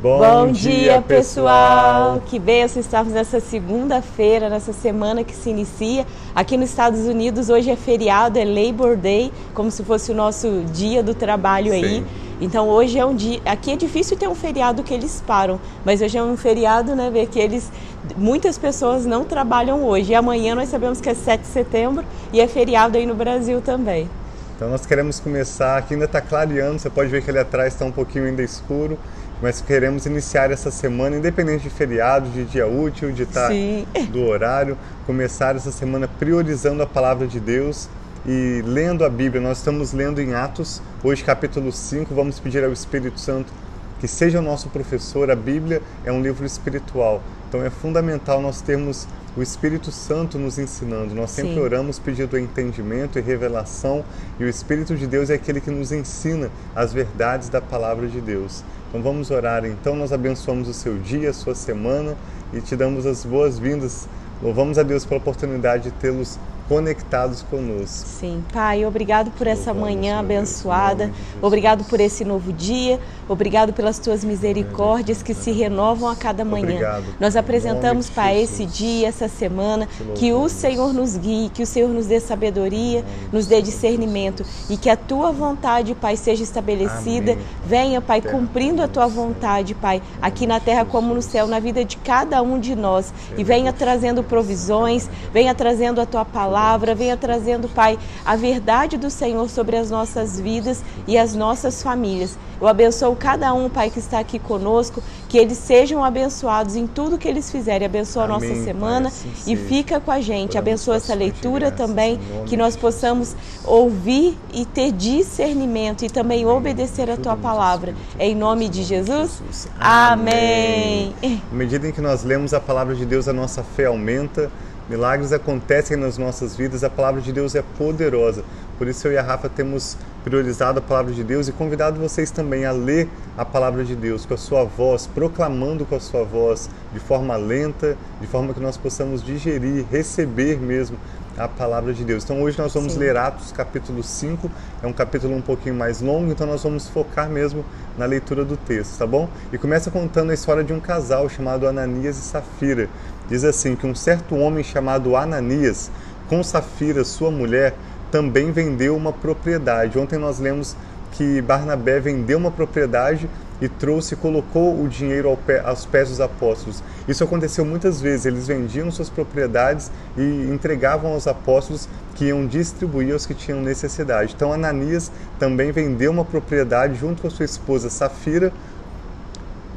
Bom, Bom dia, pessoal! Que benção estarmos nessa segunda-feira, nessa semana que se inicia. Aqui nos Estados Unidos, hoje é feriado, é Labor Day, como se fosse o nosso dia do trabalho Sim. aí. Então hoje é um dia. Aqui é difícil ter um feriado que eles param, mas hoje é um feriado, né? Ver que eles. Muitas pessoas não trabalham hoje. E amanhã nós sabemos que é 7 de setembro e é feriado aí no Brasil também. Então nós queremos começar, aqui ainda está clareando, você pode ver que ali atrás está um pouquinho ainda escuro mas queremos iniciar essa semana, independente de feriado, de dia útil, de estar do horário, começar essa semana priorizando a palavra de Deus e lendo a Bíblia. Nós estamos lendo em Atos, hoje capítulo 5, vamos pedir ao Espírito Santo que seja o nosso professor. A Bíblia é um livro espiritual, então é fundamental nós termos o Espírito Santo nos ensinando. Nós sempre Sim. oramos pedindo entendimento e revelação, e o Espírito de Deus é aquele que nos ensina as verdades da palavra de Deus. Então vamos orar. Então nós abençoamos o seu dia, a sua semana e te damos as boas-vindas. Louvamos a Deus pela oportunidade de tê-los conectados conosco. Sim, Pai, obrigado por essa manhã abençoada, obrigado por esse novo dia, obrigado pelas tuas misericórdias que se renovam a cada manhã. Obrigado. Nós apresentamos, Pai, esse dia, essa semana, que o Senhor nos guie, que o Senhor nos dê sabedoria, nos dê discernimento. E que a tua vontade, Pai, seja estabelecida. Amém. Venha, Pai, cumprindo a tua vontade, Pai, aqui na terra como no céu, na vida de cada um de nós. E venha trazendo provisões, venha trazendo a tua palavra palavra, venha trazendo, Pai, a verdade do Senhor sobre as nossas vidas e as nossas famílias. Eu abençoo cada um, Pai, que está aqui conosco, que eles sejam abençoados em tudo que eles fizerem. Abençoa Amém, a nossa semana pai, assim e fica com a gente. Abençoa essa leitura também, que nós possamos ouvir e ter discernimento e também obedecer a tua palavra. Em nome de Jesus. Amém. Amém. À medida em que nós lemos a palavra de Deus, a nossa fé aumenta Milagres acontecem nas nossas vidas, a palavra de Deus é poderosa. Por isso eu e a Rafa temos priorizado a palavra de Deus e convidado vocês também a ler a palavra de Deus com a sua voz, proclamando com a sua voz, de forma lenta, de forma que nós possamos digerir, receber mesmo a palavra de Deus. Então hoje nós vamos Sim. ler Atos capítulo 5, é um capítulo um pouquinho mais longo, então nós vamos focar mesmo na leitura do texto, tá bom? E começa contando a história de um casal chamado Ananias e Safira. Diz assim que um certo homem chamado Ananias, com Safira, sua mulher, também vendeu uma propriedade. Ontem nós lemos que Barnabé vendeu uma propriedade e trouxe e colocou o dinheiro aos pés dos apóstolos. Isso aconteceu muitas vezes. Eles vendiam suas propriedades e entregavam aos apóstolos que iam distribuir aos que tinham necessidade. Então Ananias também vendeu uma propriedade junto com a sua esposa Safira.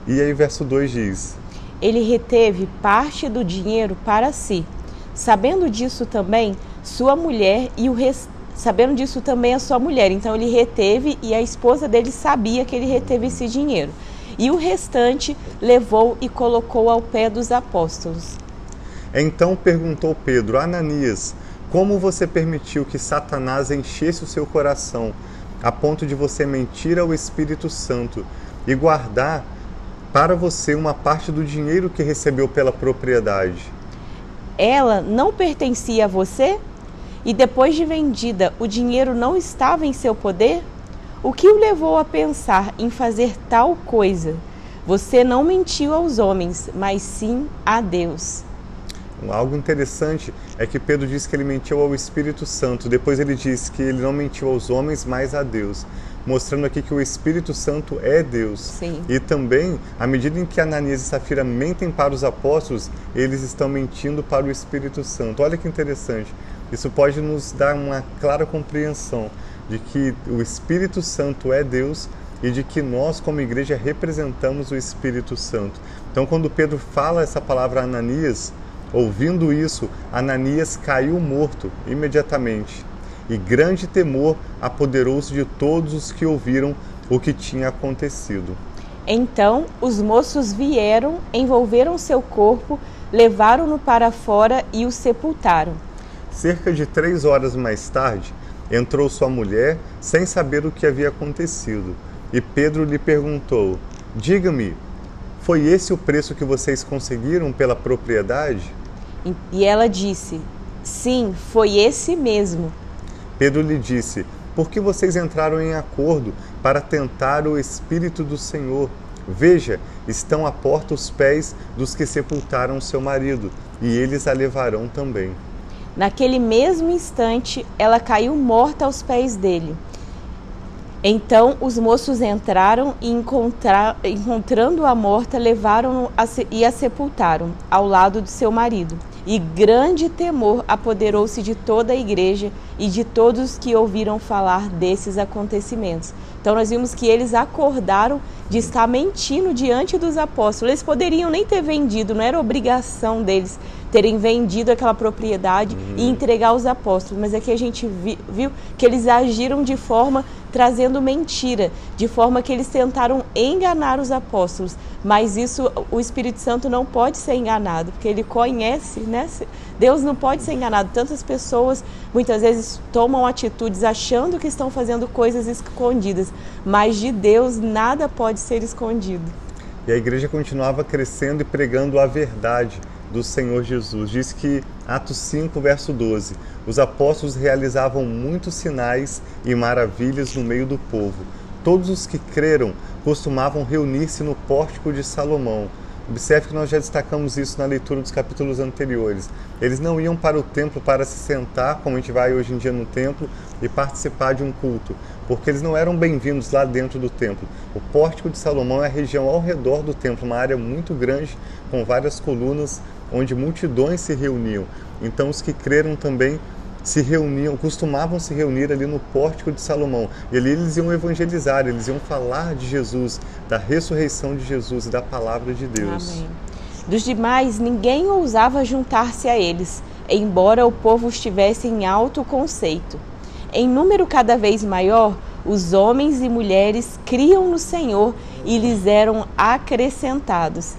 E aí verso 2 diz: ele reteve parte do dinheiro para si. Sabendo disso também, sua mulher e o rest... sabendo disso também a sua mulher. Então ele reteve e a esposa dele sabia que ele reteve esse dinheiro. E o restante levou e colocou ao pé dos apóstolos. Então perguntou Pedro: Ananias, como você permitiu que Satanás enchesse o seu coração, a ponto de você mentir ao Espírito Santo e guardar para você uma parte do dinheiro que recebeu pela propriedade. Ela não pertencia a você? E depois de vendida, o dinheiro não estava em seu poder? O que o levou a pensar em fazer tal coisa? Você não mentiu aos homens, mas sim a Deus. Algo interessante é que Pedro diz que ele mentiu ao Espírito Santo. Depois ele diz que ele não mentiu aos homens, mas a Deus mostrando aqui que o Espírito Santo é Deus. Sim. E também, à medida em que Ananias e Safira mentem para os apóstolos, eles estão mentindo para o Espírito Santo. Olha que interessante. Isso pode nos dar uma clara compreensão de que o Espírito Santo é Deus e de que nós, como igreja, representamos o Espírito Santo. Então, quando Pedro fala essa palavra a Ananias, ouvindo isso, Ananias caiu morto imediatamente e grande temor apoderou-se de todos os que ouviram o que tinha acontecido. Então os moços vieram, envolveram seu corpo, levaram-no para fora e o sepultaram. Cerca de três horas mais tarde, entrou sua mulher, sem saber o que havia acontecido. E Pedro lhe perguntou: Diga-me, foi esse o preço que vocês conseguiram pela propriedade? E ela disse: Sim, foi esse mesmo. Pedro lhe disse: Por que vocês entraram em acordo para tentar o Espírito do Senhor? Veja, estão à porta os pés dos que sepultaram seu marido, e eles a levarão também. Naquele mesmo instante, ela caiu morta aos pés dele. Então os moços entraram e, encontrando-a morta, levaram e a sepultaram ao lado de seu marido. E grande temor apoderou-se de toda a igreja e de todos que ouviram falar desses acontecimentos. Então nós vimos que eles acordaram de estar mentindo diante dos apóstolos. Eles poderiam nem ter vendido, não era obrigação deles terem vendido aquela propriedade uhum. e entregar aos apóstolos, mas aqui a gente vi, viu que eles agiram de forma trazendo mentira, de forma que eles tentaram enganar os apóstolos. Mas isso o Espírito Santo não pode ser enganado, porque ele conhece, né? Deus não pode ser enganado. Tantas pessoas muitas vezes tomam atitudes achando que estão fazendo coisas escondidas, mas de Deus nada pode ser escondido. E a igreja continuava crescendo e pregando a verdade do Senhor Jesus. Diz que, Atos 5, verso 12: os apóstolos realizavam muitos sinais e maravilhas no meio do povo. Todos os que creram costumavam reunir-se no pórtico de Salomão. Observe que nós já destacamos isso na leitura dos capítulos anteriores. Eles não iam para o templo para se sentar, como a gente vai hoje em dia no templo, e participar de um culto, porque eles não eram bem-vindos lá dentro do templo. O pórtico de Salomão é a região ao redor do templo, uma área muito grande, com várias colunas onde multidões se reuniam. Então os que creram também se reuniam, costumavam se reunir ali no pórtico de Salomão. E ali eles iam evangelizar, eles iam falar de Jesus, da ressurreição de Jesus e da palavra de Deus. Amém. Dos demais, ninguém ousava juntar-se a eles, embora o povo estivesse em alto conceito. Em número cada vez maior, os homens e mulheres criam no Senhor e lhes eram acrescentados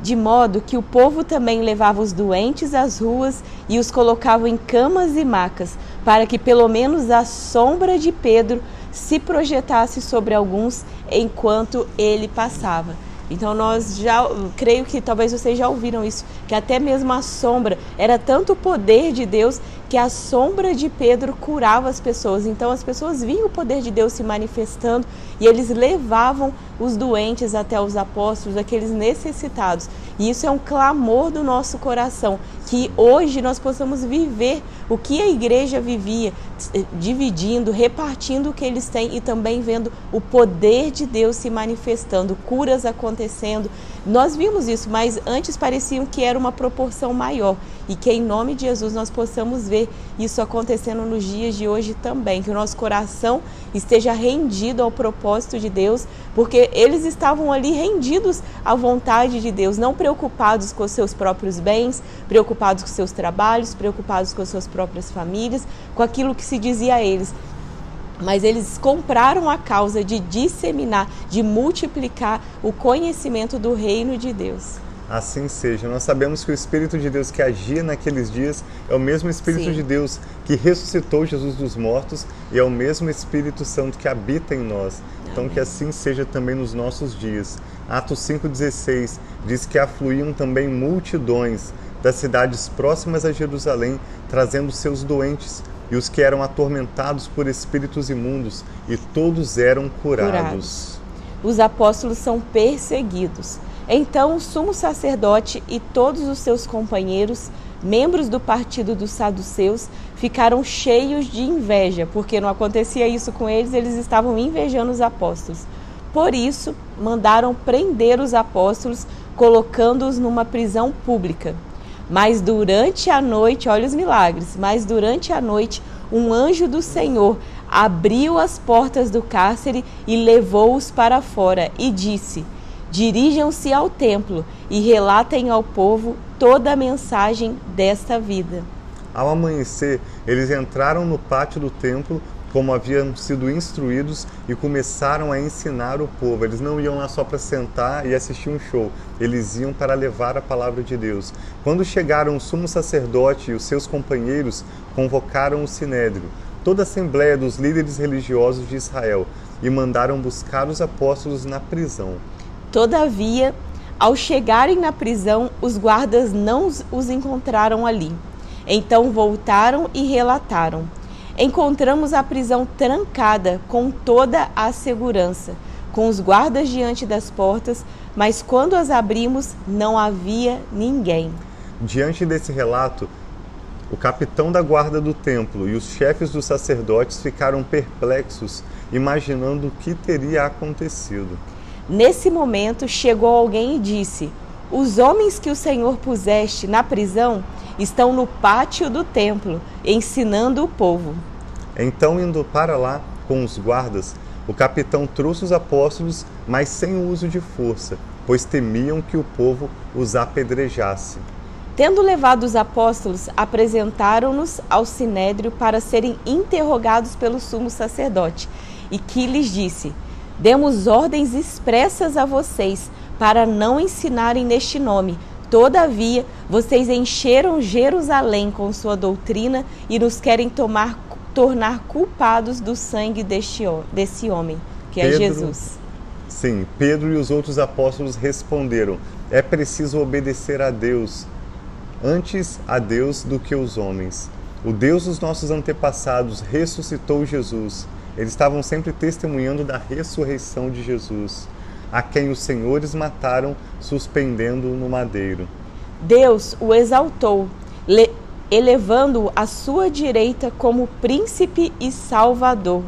de modo que o povo também levava os doentes às ruas e os colocava em camas e macas, para que pelo menos a sombra de Pedro se projetasse sobre alguns enquanto ele passava. Então nós já creio que talvez vocês já ouviram isso, que até mesmo a sombra era tanto o poder de Deus que a sombra de Pedro curava as pessoas. Então as pessoas viam o poder de Deus se manifestando e eles levavam os doentes até os apóstolos, aqueles necessitados. E isso é um clamor do nosso coração, que hoje nós possamos viver o que a igreja vivia, eh, dividindo, repartindo o que eles têm e também vendo o poder de Deus se manifestando, curas acontecendo. Nós vimos isso, mas antes pareciam que era uma proporção maior e que em nome de Jesus nós possamos ver isso acontecendo nos dias de hoje também, que o nosso coração esteja rendido ao propósito de Deus, porque eles estavam ali rendidos à vontade de Deus, não preocupados com os seus próprios bens, preocupados com seus trabalhos, preocupados com as suas próprias famílias, com aquilo que se dizia a eles. Mas eles compraram a causa de disseminar, de multiplicar o conhecimento do reino de Deus. Assim seja. Nós sabemos que o Espírito de Deus que agia naqueles dias é o mesmo Espírito Sim. de Deus que ressuscitou Jesus dos mortos e é o mesmo Espírito Santo que habita em nós. Então, Amém. que assim seja também nos nossos dias. Atos 5,16 diz que afluíam também multidões das cidades próximas a Jerusalém, trazendo seus doentes e os que eram atormentados por espíritos imundos, e todos eram curados. curados. Os apóstolos são perseguidos então o sumo sacerdote e todos os seus companheiros, membros do partido dos saduceus, ficaram cheios de inveja, porque não acontecia isso com eles, eles estavam invejando os apóstolos. Por isso, mandaram prender os apóstolos, colocando-os numa prisão pública. Mas durante a noite, olha os milagres, mas durante a noite, um anjo do Senhor abriu as portas do cárcere e levou-os para fora e disse: Dirijam-se ao templo e relatem ao povo toda a mensagem desta vida. Ao amanhecer, eles entraram no pátio do templo como haviam sido instruídos e começaram a ensinar o povo. Eles não iam lá só para sentar e assistir um show, eles iam para levar a palavra de Deus. Quando chegaram o sumo sacerdote e os seus companheiros, convocaram o sinédrio, toda a assembleia dos líderes religiosos de Israel, e mandaram buscar os apóstolos na prisão. Todavia, ao chegarem na prisão, os guardas não os encontraram ali. Então voltaram e relataram: Encontramos a prisão trancada com toda a segurança, com os guardas diante das portas, mas quando as abrimos, não havia ninguém. Diante desse relato, o capitão da guarda do templo e os chefes dos sacerdotes ficaram perplexos, imaginando o que teria acontecido. Nesse momento chegou alguém e disse: Os homens que o Senhor puseste na prisão estão no pátio do templo, ensinando o povo. Então, indo para lá com os guardas, o capitão trouxe os apóstolos, mas sem o uso de força, pois temiam que o povo os apedrejasse. Tendo levado os apóstolos, apresentaram-nos ao sinédrio para serem interrogados pelo sumo sacerdote, e que lhes disse: Demos ordens expressas a vocês para não ensinarem neste nome. Todavia, vocês encheram Jerusalém com sua doutrina e nos querem tomar tornar culpados do sangue deste, desse homem, que é Pedro, é Jesus. Sim, Pedro e os outros apóstolos responderam: é preciso obedecer a Deus, antes a Deus do que os homens. O Deus dos nossos antepassados ressuscitou Jesus. Eles estavam sempre testemunhando da ressurreição de Jesus, a quem os senhores mataram, suspendendo-o no madeiro. Deus o exaltou, elevando-o à sua direita como príncipe e salvador,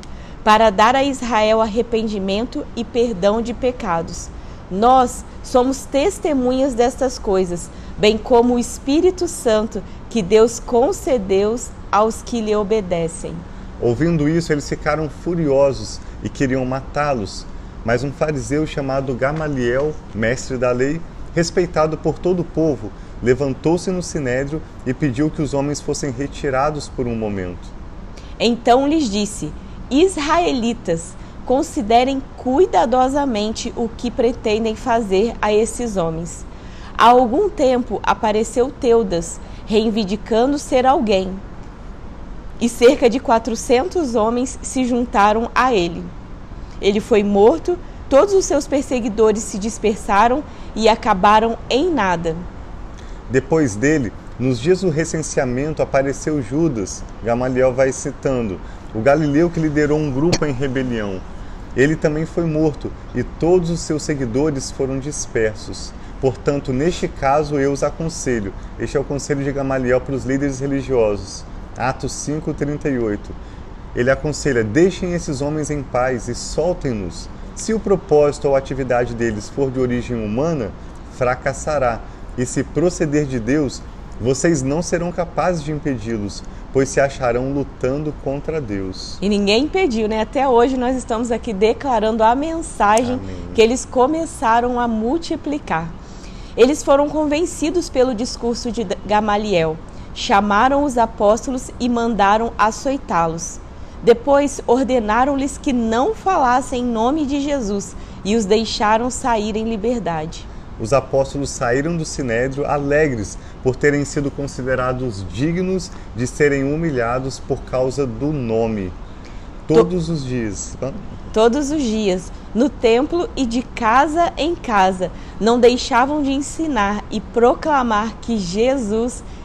para dar a Israel arrependimento e perdão de pecados. Nós somos testemunhas destas coisas, bem como o Espírito Santo que Deus concedeu aos que lhe obedecem. Ouvindo isso, eles ficaram furiosos e queriam matá-los. Mas um fariseu chamado Gamaliel, mestre da lei, respeitado por todo o povo, levantou-se no sinédrio e pediu que os homens fossem retirados por um momento. Então lhes disse: Israelitas, considerem cuidadosamente o que pretendem fazer a esses homens. Há algum tempo apareceu Teudas, reivindicando ser alguém, e cerca de 400 homens se juntaram a ele. Ele foi morto, todos os seus perseguidores se dispersaram e acabaram em nada. Depois dele, nos dias do recenseamento, apareceu Judas, Gamaliel vai citando, o galileu que liderou um grupo em rebelião. Ele também foi morto e todos os seus seguidores foram dispersos. Portanto, neste caso, eu os aconselho. Este é o conselho de Gamaliel para os líderes religiosos. Atos 5:38. Ele aconselha: deixem esses homens em paz e soltem-nos. Se o propósito ou atividade deles for de origem humana, fracassará e se proceder de Deus, vocês não serão capazes de impedi-los, pois se acharão lutando contra Deus. E ninguém impediu, né? Até hoje nós estamos aqui declarando a mensagem Amém. que eles começaram a multiplicar. Eles foram convencidos pelo discurso de Gamaliel, chamaram os apóstolos e mandaram açoitá-los. Depois ordenaram-lhes que não falassem em nome de Jesus e os deixaram sair em liberdade os apóstolos saíram do sinédrio alegres por terem sido considerados dignos de serem humilhados por causa do nome. Todos to os dias. Todos os dias, no templo e de casa em casa, não deixavam de ensinar e proclamar que Jesus é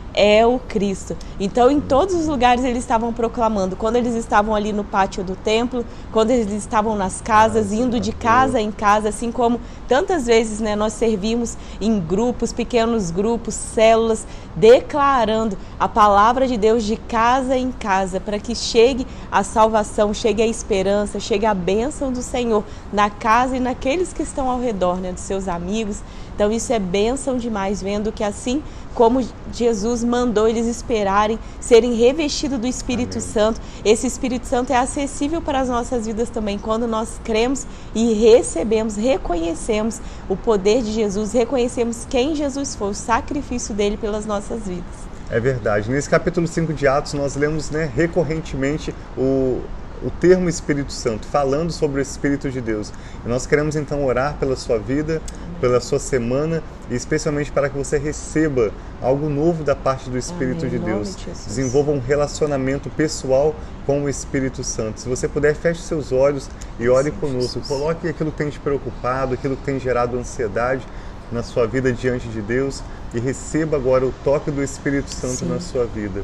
o Cristo. Então, em todos os lugares eles estavam proclamando. Quando eles estavam ali no pátio do templo, quando eles estavam nas casas, indo de casa em casa, assim como tantas vezes né, nós servimos em grupos, pequenos grupos, células, declarando a palavra de Deus de casa em casa, para que chegue a salvação, chegue a esperança, chegue a bênção do Senhor na casa e naqueles que estão ao redor, né, dos seus amigos. Então, isso é bênção demais, vendo que assim como Jesus mandou eles esperarem, serem revestidos do Espírito Amém. Santo. Esse Espírito Santo é acessível para as nossas vidas também, quando nós cremos e recebemos, reconhecemos o poder de Jesus, reconhecemos quem Jesus foi, o sacrifício dele pelas nossas vidas. É verdade. Nesse capítulo 5 de Atos, nós lemos né, recorrentemente o, o termo Espírito Santo, falando sobre o Espírito de Deus. E nós queremos então orar pela sua vida, pela sua semana e especialmente para que você receba algo novo da parte do Espírito Amém. de Deus. De Desenvolva um relacionamento pessoal com o Espírito Santo. Se você puder, feche seus olhos e ore Sim, conosco. Jesus. Coloque aquilo que tem te preocupado, aquilo que tem gerado ansiedade na sua vida diante de Deus e receba agora o toque do Espírito Santo Sim. na sua vida.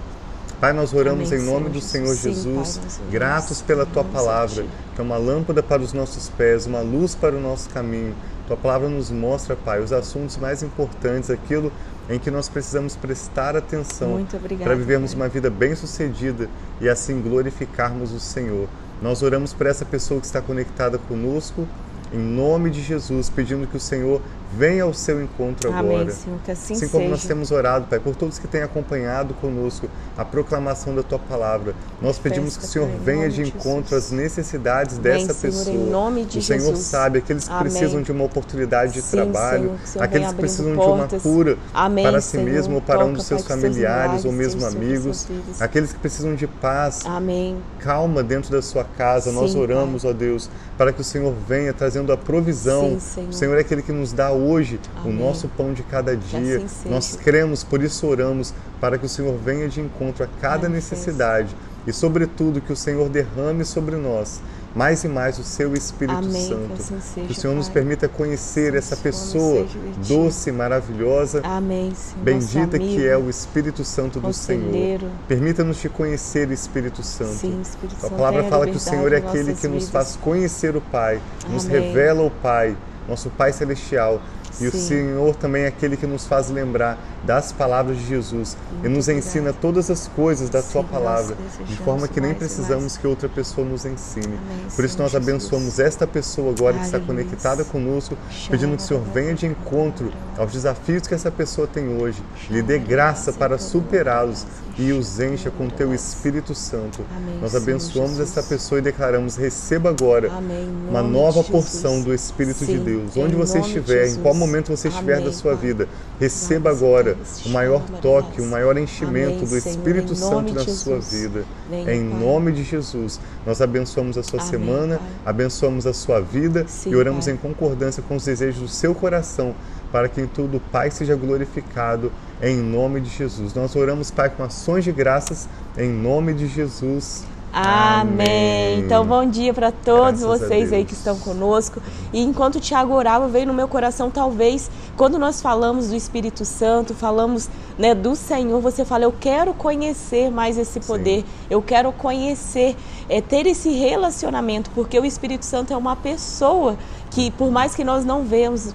Pai, nós oramos Amém, em nome Senhor do Senhor Sim, Jesus, Pai, gratos pela tua palavra, que é uma lâmpada para os nossos pés, uma luz para o nosso caminho. Tua palavra nos mostra, Pai, os assuntos mais importantes, aquilo em que nós precisamos prestar atenção para vivermos pai. uma vida bem-sucedida e assim glorificarmos o Senhor. Nós oramos por essa pessoa que está conectada conosco, em nome de Jesus, pedindo que o Senhor venha ao seu encontro Amém, agora. Senhor, que assim, assim como seja. nós temos orado, Pai, por todos que têm acompanhado conosco a proclamação da tua palavra, nós pedimos que o Senhor venha de encontro às necessidades Vem, dessa Senhor, pessoa. Em nome de o Senhor Jesus. sabe, aqueles que Amém. precisam de uma oportunidade de Sim, trabalho, Senhor, aqueles que precisam portas. de uma cura Amém, para si mesmo ou para Toca, um dos seus Pai, familiares ou mesmo amigos, aqueles que precisam de paz, Amém. calma dentro da sua casa. Nós Sim, oramos, ó Deus, para que o Senhor venha trazendo a provisão. Sim, Senhor. O Senhor é aquele que nos dá hoje Amém. o nosso pão de cada dia. assim Nós cremos, por isso oramos, para que o Senhor venha de encontro a cada necessidade e, sobretudo, que o Senhor derrame sobre nós mais e mais o seu Espírito Amém, Santo. que assim seja, que o Senhor nos Pai. permita conhecer essa pessoa doce, maravilhosa, Amém, Senhor. bendita Nosso que amigo, é o Espírito Santo do Senhor. Permita-nos te conhecer, Espírito Santo. Sim, Espírito A Santo, palavra tenha fala que o Senhor é aquele que nos vidas. faz conhecer o Pai, nos Amém. revela o Pai, nosso Pai Celestial. E o Sim. Senhor também é aquele que nos faz lembrar das palavras de Jesus e Muito nos obrigada. ensina todas as coisas da Sim, Sua palavra, de forma que nem e precisamos mais. que outra pessoa nos ensine. Amém, Por isso Senhor nós Jesus. abençoamos esta pessoa agora que está Aleluia. conectada conosco, pedindo que o Senhor venha de encontro aos desafios que essa pessoa tem hoje, lhe dê graça para superá-los e os encha com teu Espírito Santo. Amém, Nós abençoamos Jesus. essa pessoa e declaramos: receba agora Amém, uma nova porção Jesus. do Espírito de Deus. Onde você estiver, em qual Jesus. Momento você estiver Amém, da sua Pai. vida, receba agora o maior toque, o maior enchimento Amém, do Senhor, Espírito em Santo na de sua Jesus. vida. Em Pai. nome de Jesus, nós abençoamos a sua semana, Pai. abençoamos a sua vida Sim, e oramos em concordância com os desejos do seu coração, para que em tudo o Pai seja glorificado em nome de Jesus. Nós oramos, Pai, com ações de graças em nome de Jesus. Amém. Então, bom dia para todos Graças vocês aí que estão conosco. E enquanto o Tiago orava, veio no meu coração, talvez, quando nós falamos do Espírito Santo, falamos né, do Senhor, você fala, eu quero conhecer mais esse poder, eu quero conhecer, é, ter esse relacionamento, porque o Espírito Santo é uma pessoa que por mais que nós não vemos,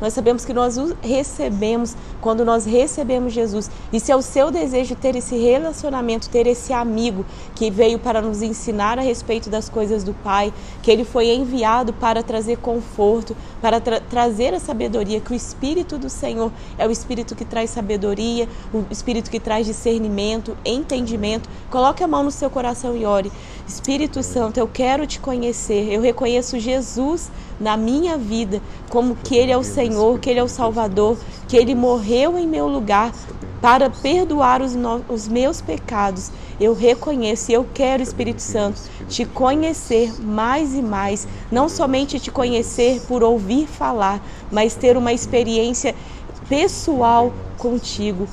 nós sabemos que nós o recebemos quando nós recebemos Jesus. E se é o seu desejo ter esse relacionamento, ter esse amigo que veio para nos ensinar a respeito das coisas do Pai, que ele foi enviado para trazer conforto, para tra- trazer a sabedoria, que o Espírito do Senhor é o Espírito que traz sabedoria, o Espírito que traz discernimento, entendimento. Coloque a mão no seu coração e ore. Espírito Santo, eu quero te conhecer. Eu reconheço Jesus na minha vida como que Ele é o Senhor, que Ele é o Salvador, que Ele morreu em meu lugar para perdoar os, no- os meus pecados. Eu reconheço e eu quero, Espírito Santo, te conhecer mais e mais. Não somente te conhecer por ouvir falar, mas ter uma experiência pessoal contigo.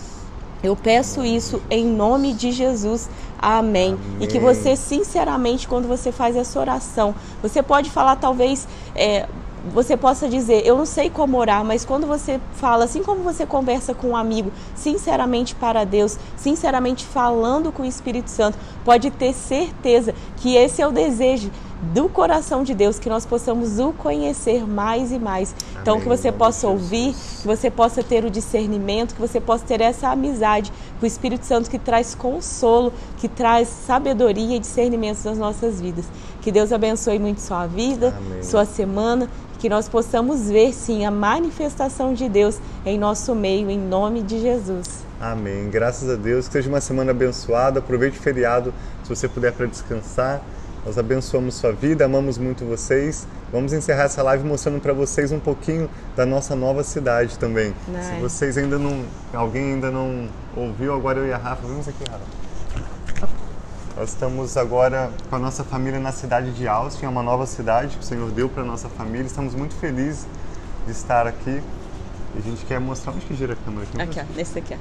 Eu peço isso em nome de Jesus. Amém. E que você, sinceramente, quando você faz essa oração, você pode falar, talvez, é, você possa dizer, eu não sei como orar, mas quando você fala, assim como você conversa com um amigo, sinceramente para Deus, sinceramente falando com o Espírito Santo, pode ter certeza que esse é o desejo do coração de Deus, que nós possamos o conhecer mais e mais. Então, Amém, que você possa ouvir, que você possa ter o discernimento, que você possa ter essa amizade com o Espírito Santo que traz consolo, que traz sabedoria e discernimento nas nossas vidas. Que Deus abençoe muito sua vida, Amém. sua semana, que nós possamos ver sim a manifestação de Deus em nosso meio, em nome de Jesus. Amém. Graças a Deus. Que seja uma semana abençoada. Aproveite o feriado, se você puder, para descansar. Nós abençoamos sua vida, amamos muito vocês. Vamos encerrar essa live mostrando para vocês um pouquinho da nossa nova cidade também. Nice. Se vocês ainda não, alguém ainda não ouviu, agora eu e a Rafa, vamos aqui, Rafa. Nós estamos agora com a nossa família na cidade de Austin, é uma nova cidade que o Senhor deu para nossa família. Estamos muito felizes de estar aqui. E a gente quer mostrar onde que gira a câmera aqui. Aqui, ó, nesse aqui, ó.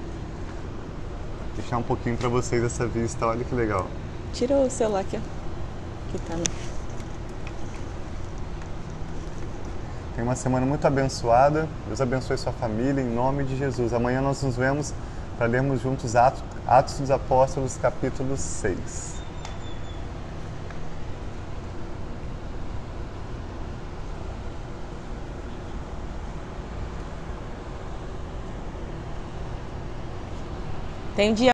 Deixar um pouquinho para vocês essa vista, olha que legal. Tira o celular aqui, ó aqui também. Tem uma semana muito abençoada. Deus abençoe sua família, em nome de Jesus. Amanhã nós nos vemos para lermos juntos Atos, Atos dos Apóstolos, capítulo 6. Tem dia